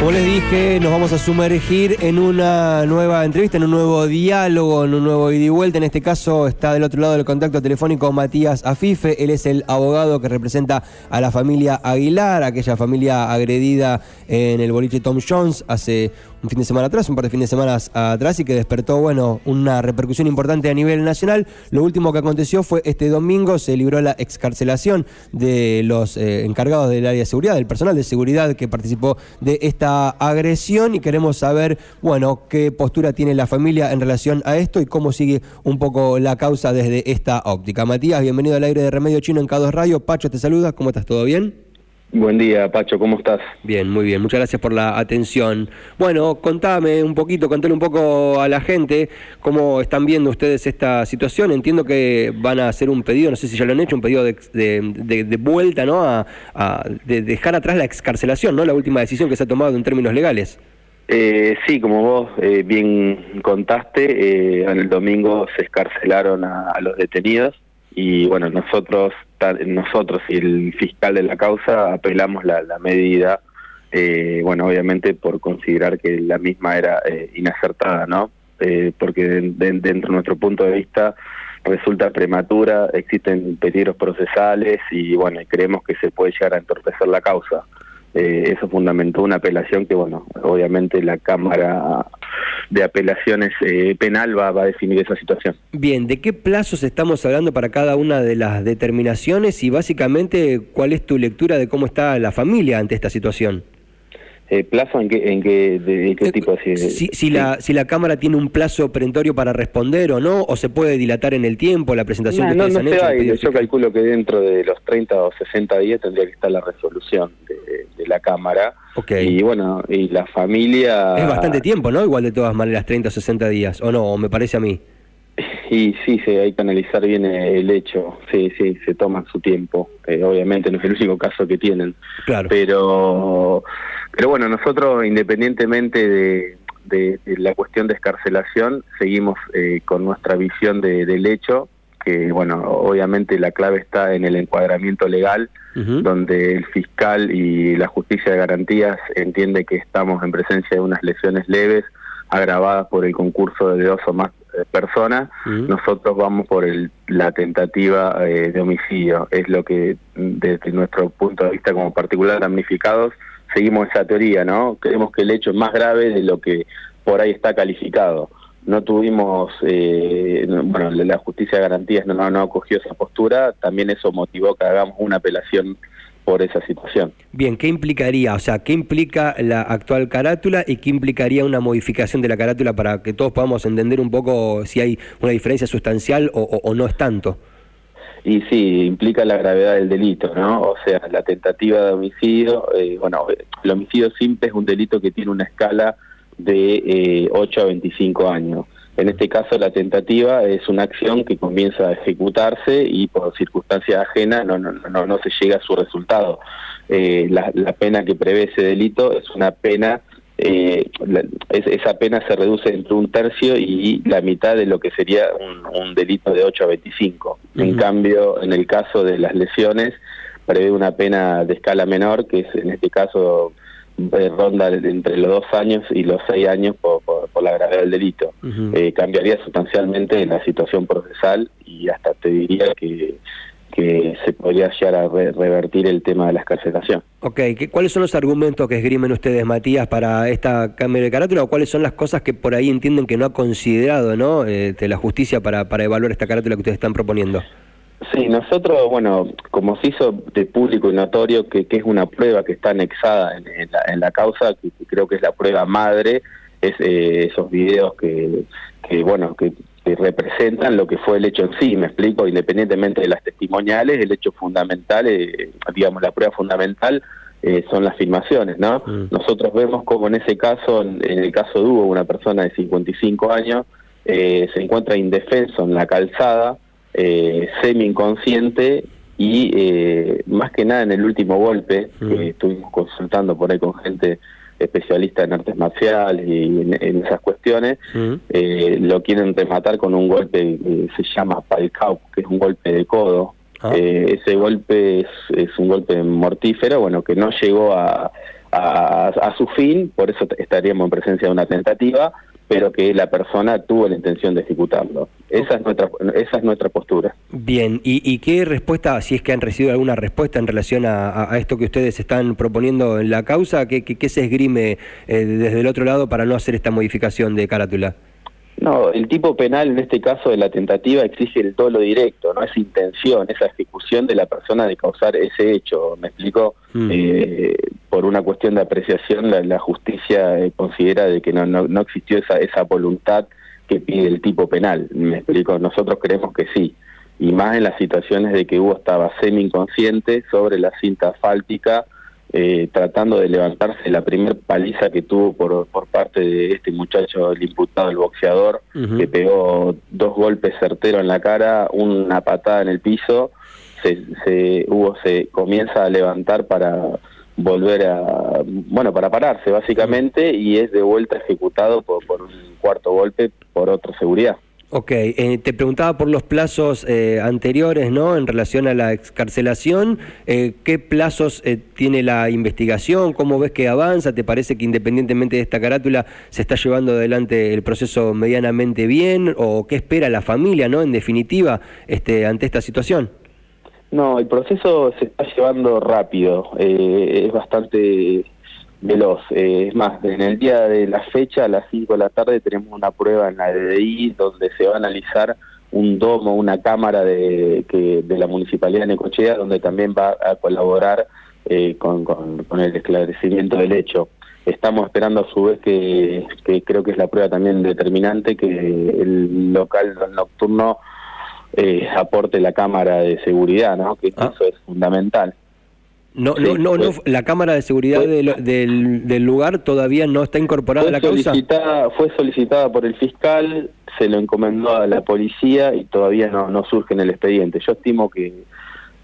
Como les dije, nos vamos a sumergir en una nueva entrevista, en un nuevo diálogo, en un nuevo ida y vuelta. En este caso está del otro lado del contacto telefónico Matías Afife. Él es el abogado que representa a la familia Aguilar, aquella familia agredida en el boliche Tom Jones hace un fin de semana atrás, un par de fines de semana atrás y que despertó, bueno, una repercusión importante a nivel nacional. Lo último que aconteció fue este domingo se libró la excarcelación de los eh, encargados del área de seguridad, del personal de seguridad que participó de esta agresión y queremos saber, bueno, qué postura tiene la familia en relación a esto y cómo sigue un poco la causa desde esta óptica. Matías, bienvenido al aire de Remedio Chino en K2 Radio. Pacho te saluda, ¿cómo estás? ¿Todo bien? Buen día, Pacho, ¿cómo estás? Bien, muy bien, muchas gracias por la atención. Bueno, contame un poquito, contale un poco a la gente cómo están viendo ustedes esta situación. Entiendo que van a hacer un pedido, no sé si ya lo han hecho, un pedido de, vuelta, ¿no? A, de dejar atrás la excarcelación, ¿no? La última decisión que se ha tomado en términos legales. Eh, sí, como vos eh, bien contaste, eh, el domingo se escarcelaron a los detenidos y bueno, nosotros, nosotros y el fiscal de la causa apelamos la, medida, eh, bueno, obviamente por considerar que la misma era eh, inacertada, ¿no? Eh, porque dentro de nuestro punto de vista resulta prematura, existen peligros procesales y bueno, creemos que se puede llegar a entorpecer la causa. Eso fundamentó una apelación que, bueno, obviamente la Cámara de apelaciones eh, penal va, a definir esa situación. Bien, ¿de qué plazos estamos hablando para cada una de las determinaciones y básicamente cuál es tu lectura de cómo está la familia ante esta situación? Eh, ¿Plazo en qué, en qué, de, qué eh, tipo? Si, si, si, la, si la Cámara tiene un plazo perentorio para responder o no, o se puede dilatar en el tiempo la presentación no, que ustedes han hecho. yo calculo que dentro de los 30 o 60 días tendría que estar la resolución de, la Cámara. Y bueno, y la familia... Es bastante tiempo, ¿no? Igual de todas maneras, 30 o 60 días, ¿o no? ¿O me parece a mí? Y sí, sí, hay que analizar bien el hecho. Sí, sí, se toman su tiempo. Eh, obviamente no es el único caso que tienen. Claro. Pero pero bueno, nosotros independientemente de, la cuestión de escarcelación, seguimos eh, con nuestra visión del hecho, que bueno, obviamente la clave está en el encuadramiento legal, donde el fiscal y la justicia de garantías entiende que estamos en presencia de unas lesiones leves agravadas por el concurso de dos o más eh, personas, nosotros vamos por el, la tentativa eh, de homicidio. Es lo que desde nuestro punto de vista como particular damnificados seguimos esa teoría, ¿no? Creemos que el hecho es más grave de lo que por ahí está calificado. No tuvimos, eh, bueno, la justicia de garantías no, no acogió esa postura, también eso motivó que hagamos una apelación por esa situación. Bien, ¿qué implicaría? O sea, ¿qué implica la actual carátula y qué implicaría una modificación de la carátula para que todos podamos entender un poco si hay una diferencia sustancial o no es tanto? Y sí, implica la gravedad del delito, ¿no? O sea, la tentativa de homicidio, eh, bueno, el homicidio simple es un delito que tiene una escala de eh, 8 a 25 años. En este caso, la tentativa es una acción que comienza a ejecutarse y por circunstancias ajenas no, no, no, no se llega a su resultado. Eh, la, la pena que prevé ese delito es una pena eh, esa pena se reduce entre un tercio y la mitad de lo que sería un, delito de 8 a 25. En cambio, en el caso de las lesiones, prevé una pena de escala menor, que es en este caso eh, ronda entre los dos años y los seis años por, la gravedad del delito. Eh, cambiaría sustancialmente la situación procesal y hasta te diría que que se podría llegar a revertir el tema de la escarcelación. Ok, ¿cuáles son los argumentos que esgrimen ustedes, Matías, para esta cambio de carátula o cuáles son las cosas que por ahí entienden que no ha considerado ¿no? Eh, de la justicia para, para evaluar esta carátula que ustedes están proponiendo? Sí, nosotros, bueno, como se hizo de público y notorio que, que es una prueba que está anexada en, la, en la, causa, que, creo que es la prueba madre, es eh, esos videos que, que bueno, que representan lo que fue el hecho en sí, me explico, independientemente de las testimoniales, el hecho fundamental, eh, digamos, la prueba fundamental eh, son las filmaciones, ¿no? Mm. Nosotros vemos como en ese caso, en, el caso de Hugo, una persona de 55 años, eh, se encuentra indefenso en la calzada, semi inconsciente y más que nada en el último golpe, que mm. estuvimos consultando por ahí con gente especialista en artes marciales y en, esas cuestiones, eh, lo quieren rematar con un golpe que se llama palcau, que es un golpe de codo. Ah. Eh, ese golpe es, un golpe mortífero, bueno, que no llegó a, a, su fin, por eso estaríamos en presencia de una tentativa, pero que la persona tuvo la intención de ejecutarlo. Esa es nuestra, esa es nuestra postura. Bien, ¿Y, qué respuesta, si es que han recibido alguna respuesta en relación a, esto que ustedes están proponiendo en la causa, qué, se esgrime eh, desde el otro lado para no hacer esta modificación de carátula? No, el tipo penal en este caso de la tentativa exige el dolo directo, no es intención, esa ejecución de la persona de causar ese hecho. ¿Me explico? Mm. Eh, por una cuestión de apreciación, la, justicia eh, considera de que no, no, existió esa, esa voluntad que pide el tipo penal. ¿Me explico? Nosotros creemos que sí. Y más en las situaciones de que Hugo estaba semi inconsciente sobre la cinta asfáltica eh, tratando de levantarse la primer paliza que tuvo por, por parte de este muchacho, el imputado, el boxeador, que pegó dos golpes certeros en la cara, una patada en el piso, se, se, Hugo se comienza a levantar para volver a, bueno, para pararse básicamente y es de vuelta ejecutado por, por un cuarto golpe por otra seguridad. Ok, eh, te preguntaba por los plazos eh, anteriores, ¿no? En relación a la excarcelación, eh, ¿qué plazos tiene la investigación? ¿Cómo ves que avanza? ¿Te parece que independientemente de esta carátula se está llevando adelante el proceso medianamente bien? ¿O qué espera la familia, ¿no? En definitiva, este, ante esta situación. No, el proceso se está llevando rápido, es bastante veloz. Eh, es más, en el día de la fecha, a las 5 de la tarde, tenemos una prueba en la DDI donde se va a analizar un domo, una cámara de, que, de la Municipalidad de Necochea, donde también va a colaborar eh, con, con, el esclarecimiento del hecho. Estamos esperando a su vez que, que creo que es la prueba también determinante, que el local nocturno eh, aporte la cámara de seguridad, ¿no? que ah. eso es fundamental. No, no, no, no, la cámara de seguridad del, del, lugar todavía no está incorporada a la causa. Fue solicitada por el fiscal, se lo encomendó a la policía y todavía no, no surge en el expediente. Yo estimo que,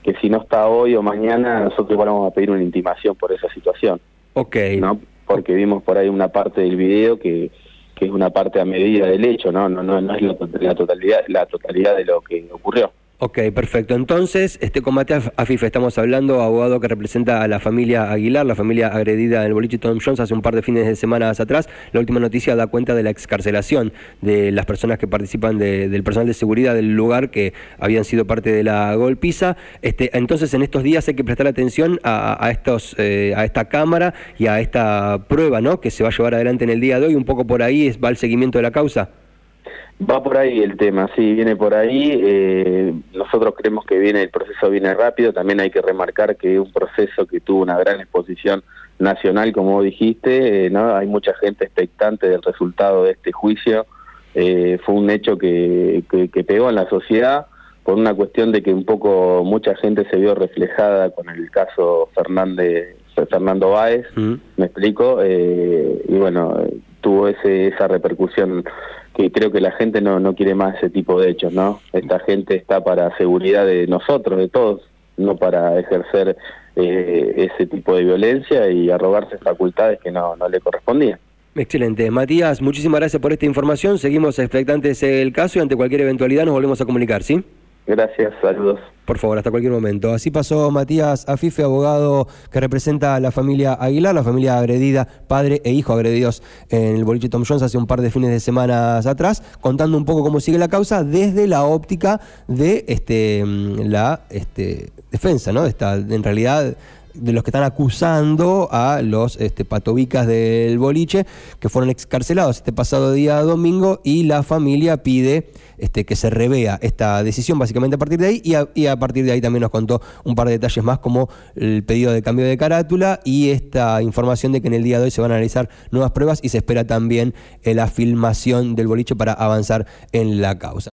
que si no está hoy o mañana, nosotros vamos a pedir una intimación por esa situación. Ok. ¿no? Porque vimos por ahí una parte del video que, que es una parte a medida del hecho, no, no, no, no es la totalidad, la totalidad de lo que ocurrió. Ok, perfecto. Entonces, este combate AFIFE, estamos hablando, abogado que representa a la familia Aguilar, la familia agredida en el boliche Tom Jones hace un par de fines de semana atrás. La última noticia da cuenta de la excarcelación de las personas que participan del personal de seguridad del lugar que habían sido parte de la golpiza. Este, entonces, en estos días hay que prestar atención a, estos, eh, a esta cámara y a esta prueba ¿no? que se va a llevar adelante en el día de hoy. Un poco por ahí va el seguimiento de la causa. Va por ahí el tema, sí, viene por ahí. Eh, nosotros creemos que viene el proceso viene rápido. También hay que remarcar que es un proceso que tuvo una gran exposición nacional, como dijiste. Eh, no, hay mucha gente expectante del resultado de este juicio. Eh, fue un hecho que, que, pegó en la sociedad por una cuestión de que un poco mucha gente se vio reflejada con el caso Fernández, Fernando Báez, mm. me explico, y bueno, tuvo ese, esa repercusión que creo que la gente no, no quiere más ese tipo de hechos, ¿no? Esta gente está para seguridad de nosotros, de todos, no para ejercer eh, ese tipo de violencia y arrogarse facultades que no, no le correspondían. Excelente. Matías, muchísimas gracias por esta información. Seguimos expectantes el caso y ante cualquier eventualidad nos volvemos a comunicar, ¿sí? Gracias, saludos. Por favor, hasta cualquier momento. Así pasó Matías Afife, abogado que representa a la familia Aguilar, la familia agredida, padre e hijo agredidos en el boliche Tom Jones hace un par de fines de semanas atrás, contando un poco cómo sigue la causa desde la óptica de este, la este, defensa, ¿no? Esta, en realidad de los que están acusando a los este, patobicas del boliche que fueron excarcelados este pasado día domingo y la familia pide este, que se revea esta decisión básicamente a partir de ahí y a, partir de ahí también nos contó un par de detalles más como el pedido de cambio de carátula y esta información de que en el día de hoy se van a analizar nuevas pruebas y se espera también la filmación del boliche para avanzar en la causa.